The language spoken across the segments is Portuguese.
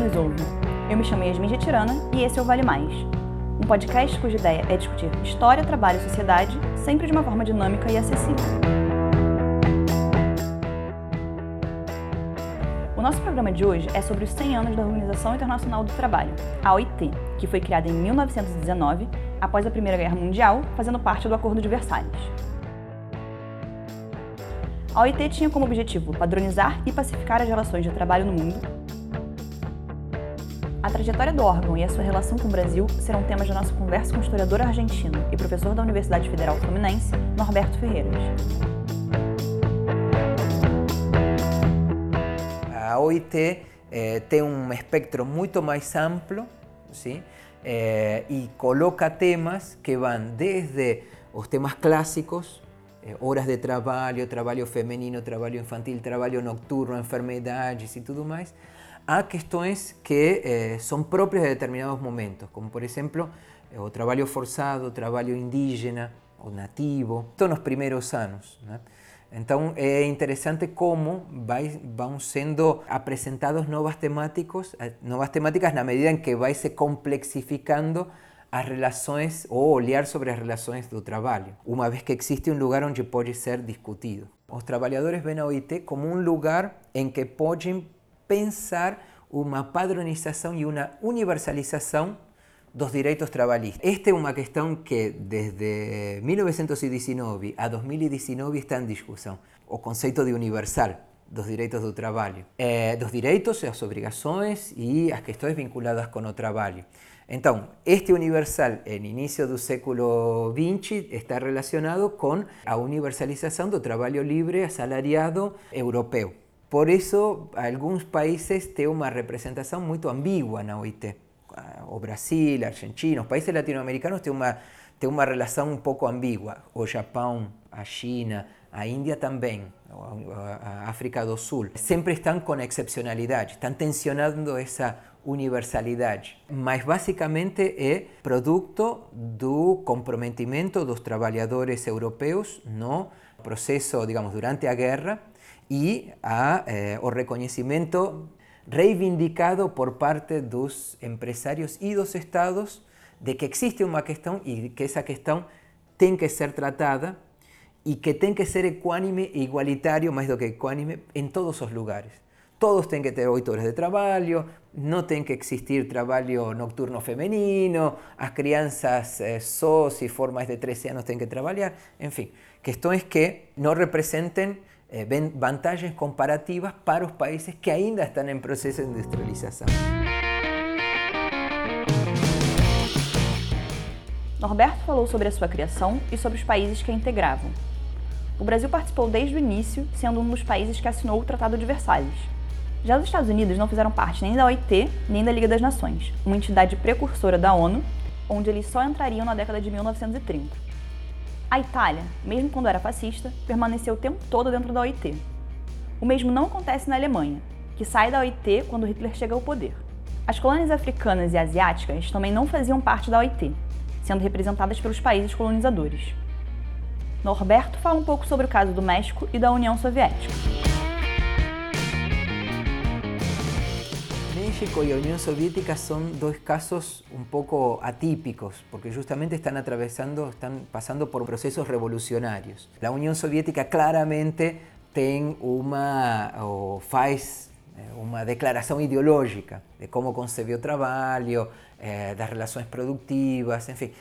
nos ouve. Eu me chamo Yasmin Tirana e esse é o Vale Mais, um podcast cuja ideia é discutir história, trabalho e sociedade, sempre de uma forma dinâmica e acessível. O nosso programa de hoje é sobre os 100 anos da Organização Internacional do Trabalho, a OIT, que foi criada em 1919, após a Primeira Guerra Mundial, fazendo parte do Acordo de Versalhes. A OIT tinha como objetivo padronizar e pacificar as relações de trabalho no mundo. A trajetória do órgão e a sua relação com o Brasil serão temas da nossa conversa com o historiador argentino e professor da Universidade Federal Fluminense, Norberto Ferreiras. A OIT eh, tem um espectro muito mais amplo ¿sí? Eh, coloca temas que vão desde os temas clássicos, eh, horas de trabalho, trabalho feminino, trabalho infantil, trabalho nocturno, enfermedades e tudo mais, a questões que eh, são próprias de determinados momentos, como por exemplo eh, o trabalho forçado, o trabalho indígena ou nativo, estou nos primeiros anos. Né? Então é interessante como vai, vão sendo apresentados novas eh, novas temáticas na medida em que vai se complexificando as relações ou olhar sobre as relações do trabalho, uma vez que existe um lugar onde pode ser discutido. Os trabalhadores veem a OIT como um lugar em que podem pensar uma padronização e uma universalização dos direitos trabalhistas. Esta é uma questão que desde 1919 a 2019 está em discussão, o conceito de universal dos direitos do trabalho, eh, dos direitos as obrigações e as questões vinculadas com o trabalho. Então, este universal en inicio do século XX está relacionado con a universalización do trabalho livre asalariado europeu. Por isso, alguns países têm uma representação muito ambígua na OIT. O Brasil, a Argentina, os países latino-americanos têm uma, têm uma relação um pouco ambígua. O Japão, a China, a Índia também, a África do Sul. Sempre estão com excepcionalidade, estão tensionando essa universalidade, mas basicamente é produto do comprometimento dos trabalhadores europeus no processo, digamos, durante a guerra e a, eh, o reconhecimento reivindicado por parte dos empresários e dos estados de que existe uma questão e que essa questão tem que ser tratada e que tem que ser equânime e igualitário, mais do que equânime, em todos os lugares. Todos tienen que tener 8 horas de trabajo, no tiene que existir trabajo nocturno femenino, las crianzas eh, SOS y formas de 13 años tienen que trabajar, en fin, que no representen eh, vantagens comparativas para os países que ainda estão em processo de industrialização. Norberto falou sobre a sua criação e sobre os países que a integravam. O Brasil participou desde o início, sendo um dos países que assinou o Tratado de Versalhes, já os Estados Unidos não fizeram parte nem da OIT nem da Liga das Nações, uma entidade precursora da ONU, onde eles só entrariam na década de 1930. A Itália, mesmo quando era fascista, permaneceu o tempo todo dentro da OIT. O mesmo não acontece na Alemanha, que sai da OIT quando Hitler chega ao poder. As colônias africanas e asiáticas também não faziam parte da OIT, sendo representadas pelos países colonizadores. Norberto fala um pouco sobre o caso do México e da União Soviética. México y la Unión Soviética son dos casos un poco atípicos, porque justamente están atravesando, están pasando por procesos revolucionarios. La Unión Soviética claramente tiene una, o faz eh, una declaración ideológica de cómo concebió trabajo, eh, las relaciones productivas, en fin.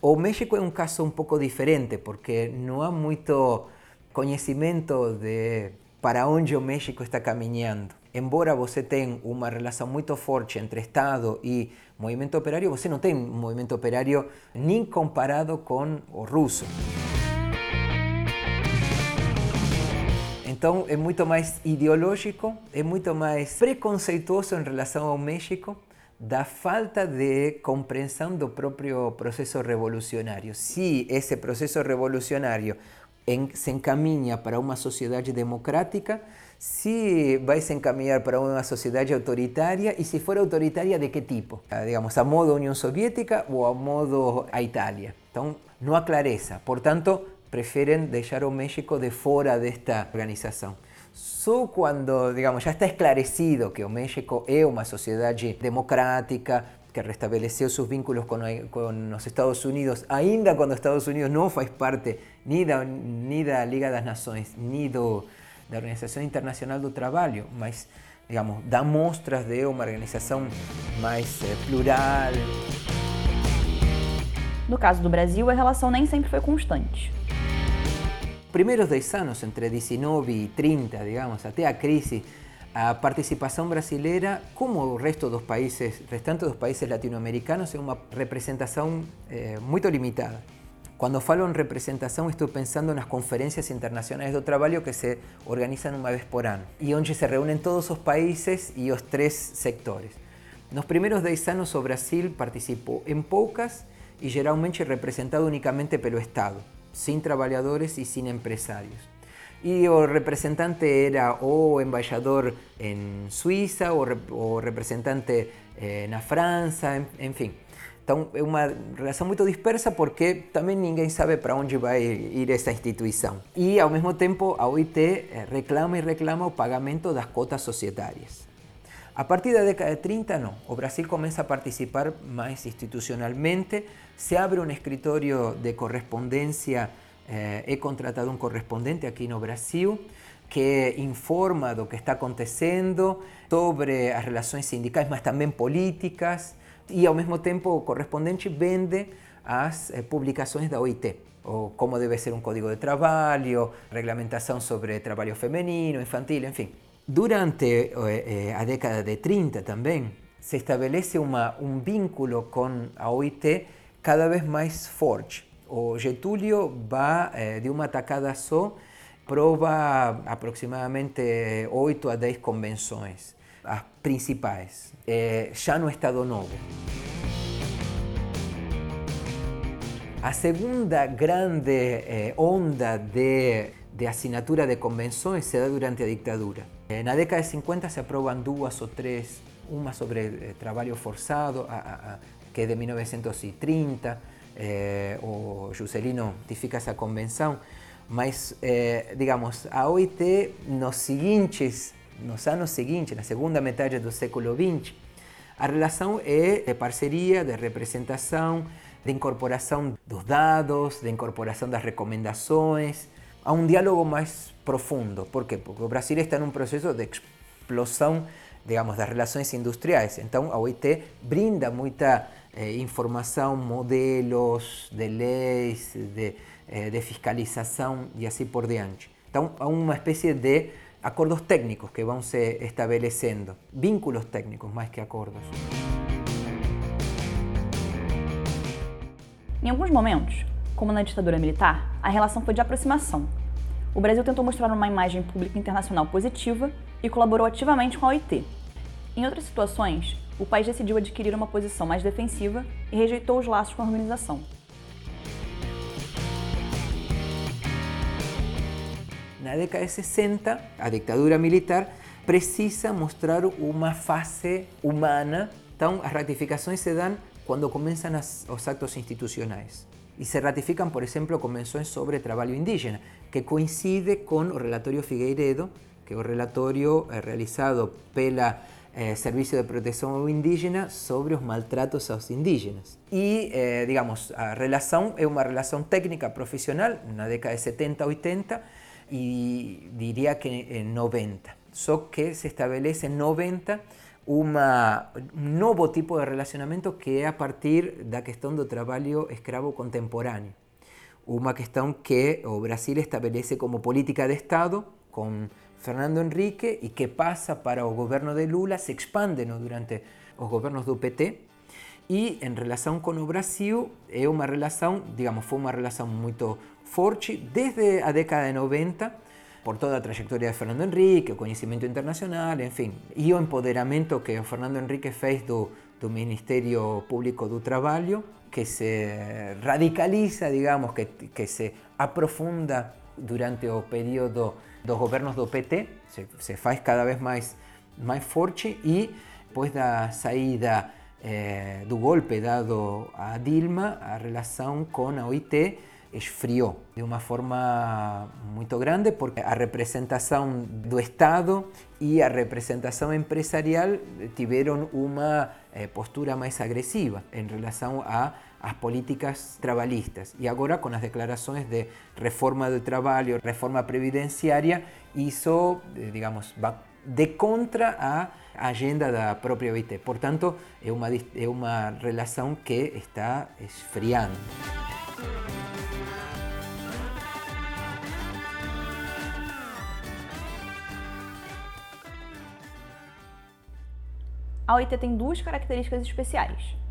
O México es un caso un poco diferente, porque no hay mucho conocimiento de para onde o México está caminhando. Embora você tenha uma relação muito forte entre Estado e movimento operário, você não tem movimento operário nem comparado com o russo. Então é muito mais ideológico, é muito mais preconceituoso em relação ao México, da falta de compreensão do próprio processo revolucionário. Se esse processo revolucionário se encaminha para uma sociedade democrática, se vai se encaminhar para uma sociedade autoritária e se for autoritária de que tipo? Ah, digamos, a modo União Soviética ou a modo a Itália. Então, não há clareza. Portanto, preferem deixar o México de fora desta organização. Só quando, digamos, já está esclarecido que o México é uma sociedade democrática, que restabeleceu seus vínculos com, com os Estados Unidos, ainda quando Estados Unidos não faz parte nem da, nem da Liga das Nações, do, da Organização Internacional do Trabalho, mas, digamos, dá mostras de uma organização mais eh, plural. No caso do Brasil, a relação nem sempre foi constante. Primeiros 10 anos, entre 19 e 30, digamos, até a crise, a participação brasileira, como o resto dos países, dos países latino-americanos, é uma representação eh, muito limitada. Quando falo em representação, estou pensando nas conferências internacionais do trabalho que se organizam uma vez por ano e onde se reúnem todos os países e os três sectores. Nos primeiros 10 anos, o Brasil participou em poucas y generalmente representado únicamente pelo Estado, sin trabajadores y sin empresarios y o representante era o embajador en Suiza o, rep o representante eh, na França, en, en fin. Então é uma relação muito dispersa porque também ninguém sabe para onde vai ir essa instituição. E ao mesmo tempo a OIT eh, reclama e reclama o pagamento das cotas societárias. A partir da década de 30 não, o Brasil começa a participar mais institucionalmente, se abre um escritório de correspondência eh, é contratado um correspondente aqui no Brasil, que informa do que está acontecendo, sobre as relações sindicais, mas também políticas, e ao mesmo tempo o correspondente vende as publicações da OIT, ou como deve ser um código de trabalho, regulamentação sobre trabalho feminino, infantil, enfim. Durante eh, eh, a década de 30 también se establece uma, um vínculo com a OIT cada vez mais forte. O Getúlio va eh, de uma tacada só, prova aproximadamente 8 a 10 convenções, as principais, eh, já no Estado Novo. A segunda grande eh, onda de, de assinatura de convenções se dá durante a ditadura. En la década de 50 se aprueban dos o tres, una sobre eh, trabajo forzado, que es de 1930, eh, o Juscelino tifica esa convención, mas, eh, digamos, a OIT nos seguintes, nos anos seguintes, na segunda metade do século XX, a relação é de parceria, de representação, de incorporação dos dados, de incorporação das recomendações, a un diálogo más profundo. ¿Por qué? Porque Brasil está en un proceso de explosión, digamos, das relações industriais. Então, a OIT brinda muita eh, informação, modelos de leis, de, eh, de fiscalização e assim por diante. Então, há uma espécie de acordos técnicos que vão se estabelecendo, vínculos técnicos mais que acordos. Em alguns momentos, como na ditadura militar, a relação foi de aproximação. O Brasil tentou mostrar uma imagem pública internacional positiva e colaborou ativamente com a OIT. Em outras situações, o país decidiu adquirir uma posição mais defensiva e rejeitou os laços com a organização. Na década de 60, a ditadura militar precisa mostrar uma face humana, então as ratificações se dão quando começam os actos institucionais. y se ratifican, por ejemplo, convenciones sobre trabajo indígena, que coincide con el relatorio Figueiredo, que es un relatorio eh, realizado pela eh, Servicio de Protección Indígena sobre los maltratos a los indígenas. Y, eh, digamos, la relación es una relación técnica profesional, en la década de 70, 80 y diría que en 90. Só que se establece en 90 uma, um novo tipo de relacionamento que é a partir da questão do trabalho escravo contemporâneo. Uma questão que o Brasil estabelece como política de Estado com Fernando Henrique e que passa para o governo de Lula, se expande no, durante os governos do PT e em relação com o Brasil é uma relação, digamos, foi uma relação muito forte desde a década de 90 por toda a trayectoria de Fernando Henrique, o conhecimento internacional, enfim, e o empoderamento que Fernando Henrique fez do, do Ministério Público do Trabalho, que se radicaliza, digamos, que se aprofunda durante o período dos governos do PT, se, se faz cada vez mais, mais forte e depois da saída eh, do golpe dado a Dilma, a relação com a OIT esfriou de uma forma muito grande, porque a representação do Estado e a representação empresarial tiveram uma eh, postura mais agressiva em relação a as políticas trabalhistas. E agora, com as declarações de reforma do trabalho, reforma previdenciária, isso, eh, digamos, va de contra a agenda da própria OIT. Portanto, é uma, é uma relação que está esfriando. A OIT tem duas características especiais.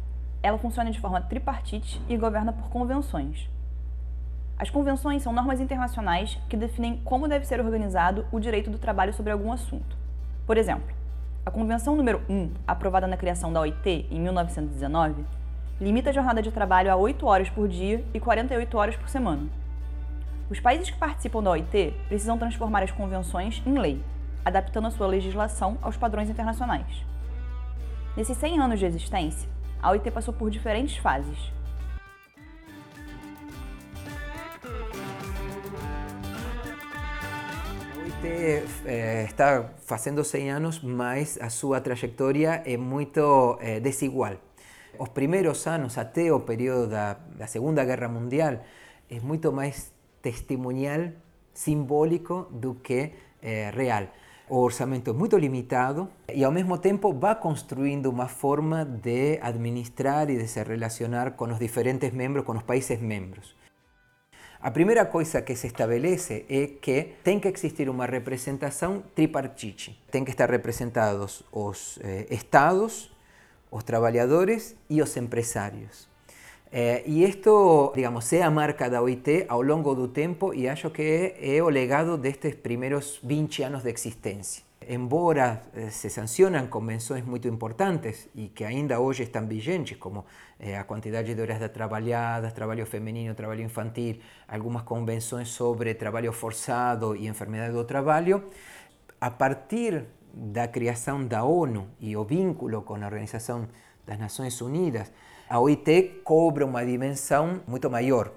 Ela funciona de forma tripartite e governa por convenções. As convenções são normas internacionais que definem como deve ser organizado o direito do trabalho sobre algum assunto. Por exemplo, a Convenção número 1, aprovada na criação da OIT em 1919, limita a jornada de trabalho a 8 horas por dia e 48 horas por semana. Os países que participam da OIT precisam transformar as convenções em lei, adaptando a sua legislação aos padrões internacionais. Nesses 100 anos de existência, a OIT passou por diferentes fases. Eh, está fazendo 100 anos, mas a sua trajetória é muito eh, desigual. Os primeiros anos, até o período da, da Segunda Guerra Mundial, é muito mais testemunhal, simbólico do que eh, real. o orçamento muito limitado e ao mesmo tempo vai construindo uma forma de administrar e de se relacionar com os diferentes membros, com os países membros. A primeira coisa que se estabelece é que tem que existir uma representação tripartite. Tem que estar representados os eh, estados, os trabalhadores e os empresários. Eh, y esto, digamos, se marca da OIT ao longo do tempo e acho que é, o legado destes primeiros 20 anos de existência. Embora eh, se sancionam convenções muito importantes e que ainda hoje estão vigentes, como eh, a quantidade de horas de trabalhadas, trabalho feminino, trabalho infantil, algumas convenções sobre trabalho forçado e enfermidade do trabalho, a partir da criação da ONU e o vínculo com a Organização das Nações Unidas, a OIT cobra uma dimensão muito maior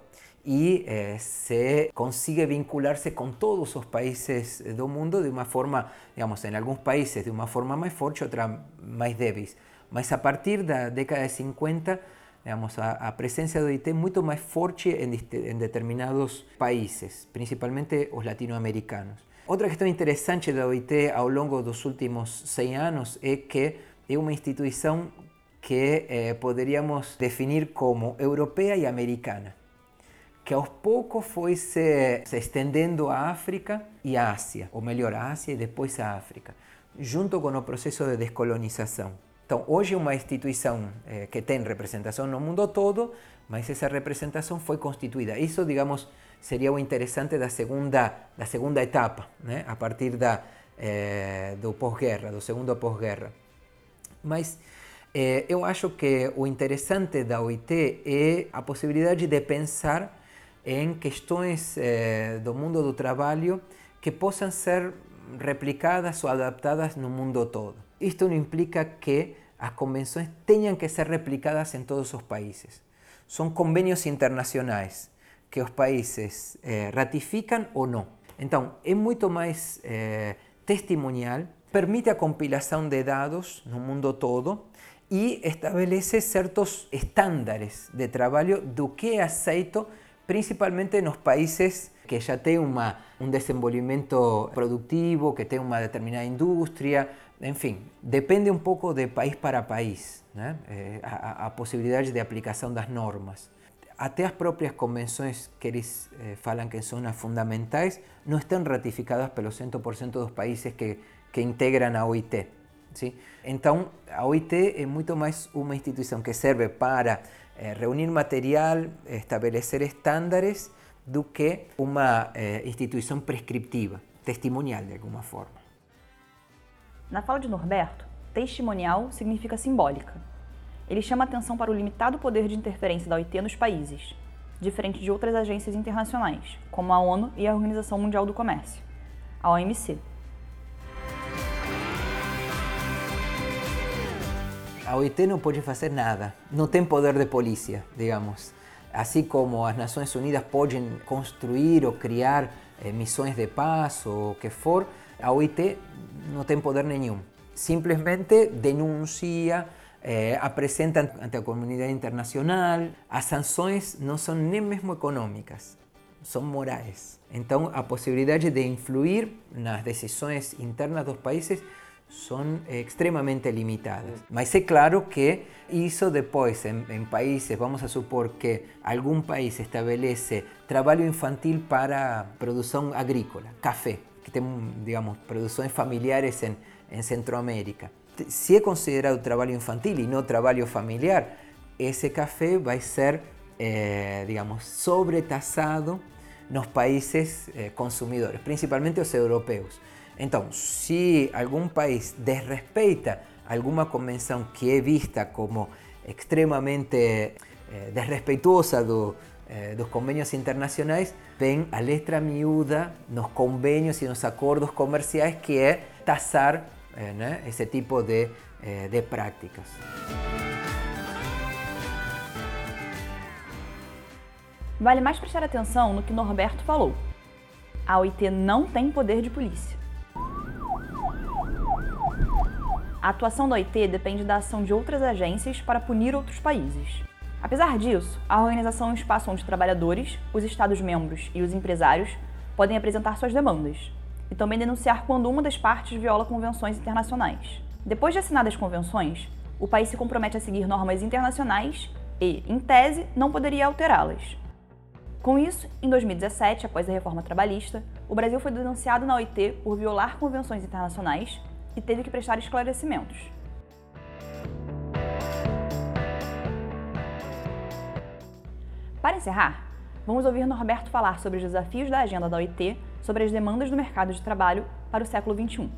e eh, se consigue vincularse con todos los países del mundo de una forma, digamos, en algunos países de una forma más fuerte, otra más débil. Mas a partir de la década de 50, digamos, a, a presencia do IT es mucho más fuerte en, determinados países, principalmente los latinoamericanos. Otra cuestión interesante da OIT ao longo dos últimos 100 años es que es una institución que eh, poderíamos definir como europea y americana, que aos poucos foi se, se estendendo a África e a Ásia, ou melhor, a Ásia e depois a África, junto com o processo de descolonização. Então, hoje é uma instituição eh, que tem representação no mundo todo, mas essa representação foi constituída. Isso, digamos, seria o interessante da segunda, da segunda etapa, né? a partir da, eh, do pós-guerra, do segundo pós-guerra. Mas eh, eu acho que o interessante da OIT é a possibilidade de pensar em questões eh, do mundo do trabalho que possam ser replicadas ou adaptadas no mundo todo. Isto não implica que as convenções tenham que ser replicadas em todos os países. São convênios internacionais que os países eh, ratificam ou não. Então, é muito mais testemunhal, permite a compilação de dados no mundo todo e estabelece certos estándares de trabalho do que aceito principalmente nos países que já têm uma, um desenvolvimento produtivo, que têm uma determinada indústria, enfim, depende um pouco de país para país, né? Eh, a, a, possibilidade de aplicação das normas. Até as próprias convenções que eles eh, falam que são as fundamentais não estão ratificadas pelos 100% dos países que, que integram a OIT. ¿Sí? Então, a OIT é muito mais uma instituição que serve para eh, reunir material, estabelecer estándares, do que uma eh, instituição prescriptiva, testimonial de alguma forma. Na fala de Norberto, testimonial significa simbólica. Ele chama atenção para o limitado poder de interferência da OIT nos países, diferente de outras agências internacionais, como a ONU e a Organização Mundial do Comércio, a OMC. A OIT não pode fazer nada, não tem poder de polícia, digamos. assim como as Nações Unidas podem construir ou criar eh, de paz o que for, a OIT não tem poder nenhum. Simplesmente denuncia, eh, ante a comunidade internacional. As sanções não são nem mesmo econômicas, são morais. Então, a possibilidade de influir nas decisões internas dos países são extremamente limitadas. Mas é claro que isso depois, em, em, países, vamos a supor que algum país estabelece trabalho infantil para produção agrícola, café, que tem, digamos, produções familiares em, em Centroamérica. Se é considerado trabalho infantil e não trabalho familiar, esse café vai ser, eh, digamos, sobretaxado nos países eh, consumidores, principalmente os europeus. Então, se algum país desrespeita alguma convenção que é vista como extremamente eh, desrespeituosa do, eh, dos convênios internacionais, vem a letra miúda nos convênios e nos acordos comerciais que é taxar eh, né, esse tipo de, eh, de práticas. Vale mais prestar atenção no que Norberto falou. A OIT não tem poder de polícia. A atuação da OIT depende da ação de outras agências para punir outros países. Apesar disso, a organização é um espaço onde trabalhadores, os Estados-membros e os empresários podem apresentar suas demandas e também denunciar quando uma das partes viola convenções internacionais. Depois de assinadas as convenções, o país se compromete a seguir normas internacionais e, em tese, não poderia alterá-las. Com isso, em 2017, após a reforma trabalhista, o Brasil foi denunciado na OIT por violar convenções internacionais e teve que prestar esclarecimentos. Para encerrar, vamos ouvir Norberto falar sobre os desafios da agenda da OIT sobre as demandas do mercado de trabalho para o século XXI.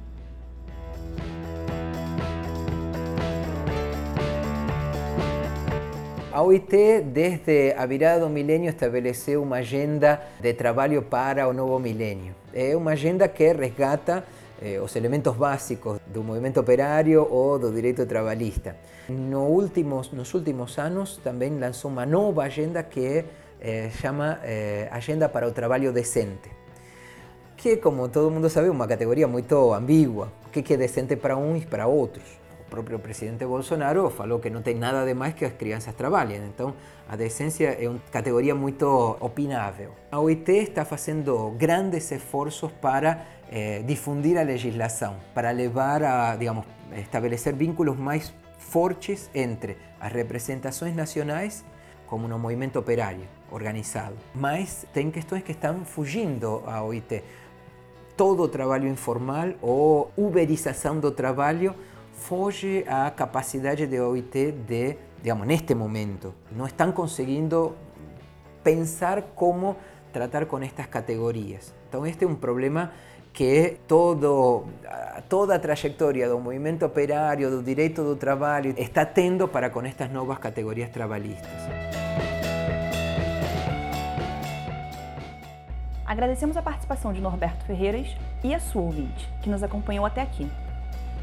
A OIT, desde a virada do milênio, estabeleceu uma agenda de trabalho para o novo milênio. É uma agenda que resgata eh, os elementos básicos do movimento operário ou do direito trabalhista. No últimos, nos últimos anos também lançou uma nova agenda que eh, chama eh, Agenda para o Trabalho Decente, que, como todo mundo sabe, é uma categoria muito ambígua. O que é decente para uns e para outros? O próprio presidente Bolsonaro falou que não tem nada de mais que as crianças trabalhem. Então, a decência é uma categoria muito opinável. A OIT está fazendo grandes esforços para eh, difundir a legislação, para levar a, digamos, estabelecer vínculos mais fortes entre as representações nacionais como no movimento operário organizado. Mas tem questões que estão fugindo à OIT. Todo o trabalho informal ou uberização do trabalho foge à capacidade da OIT de, digamos, neste momento. Não estão conseguindo pensar como tratar com estas categorias. Então este é um problema que todo, toda a trajetória do movimento operário, do direito do trabalho, está tendo para com estas novas categorias trabalhistas. Agradecemos a participação de Norberto Ferreiras e a sua ouvinte, que nos acompanhou até aqui.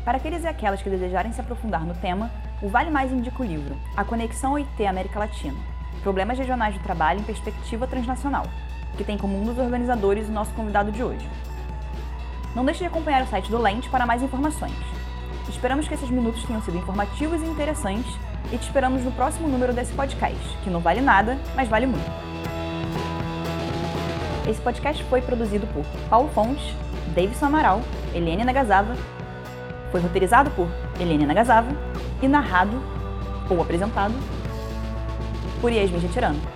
Para aqueles e aquelas que desejarem se aprofundar no tema, o Vale Mais indica o livro A Conexão OIT América Latina Problemas Regionais do Trabalho em Perspectiva Transnacional, que tem como um dos organizadores o nosso convidado de hoje. Não deixe de acompanhar o site do Lente para mais informações. Esperamos que esses minutos tenham sido informativos e interessantes e te esperamos no próximo número desse podcast, que não vale nada, mas vale muito. Esse podcast foi produzido por Paulo Fontes, Davidson Amaral, Helene Nagasava, foi roteirizado por Helene Nagasava e narrado ou apresentado por Yasmin Getirano.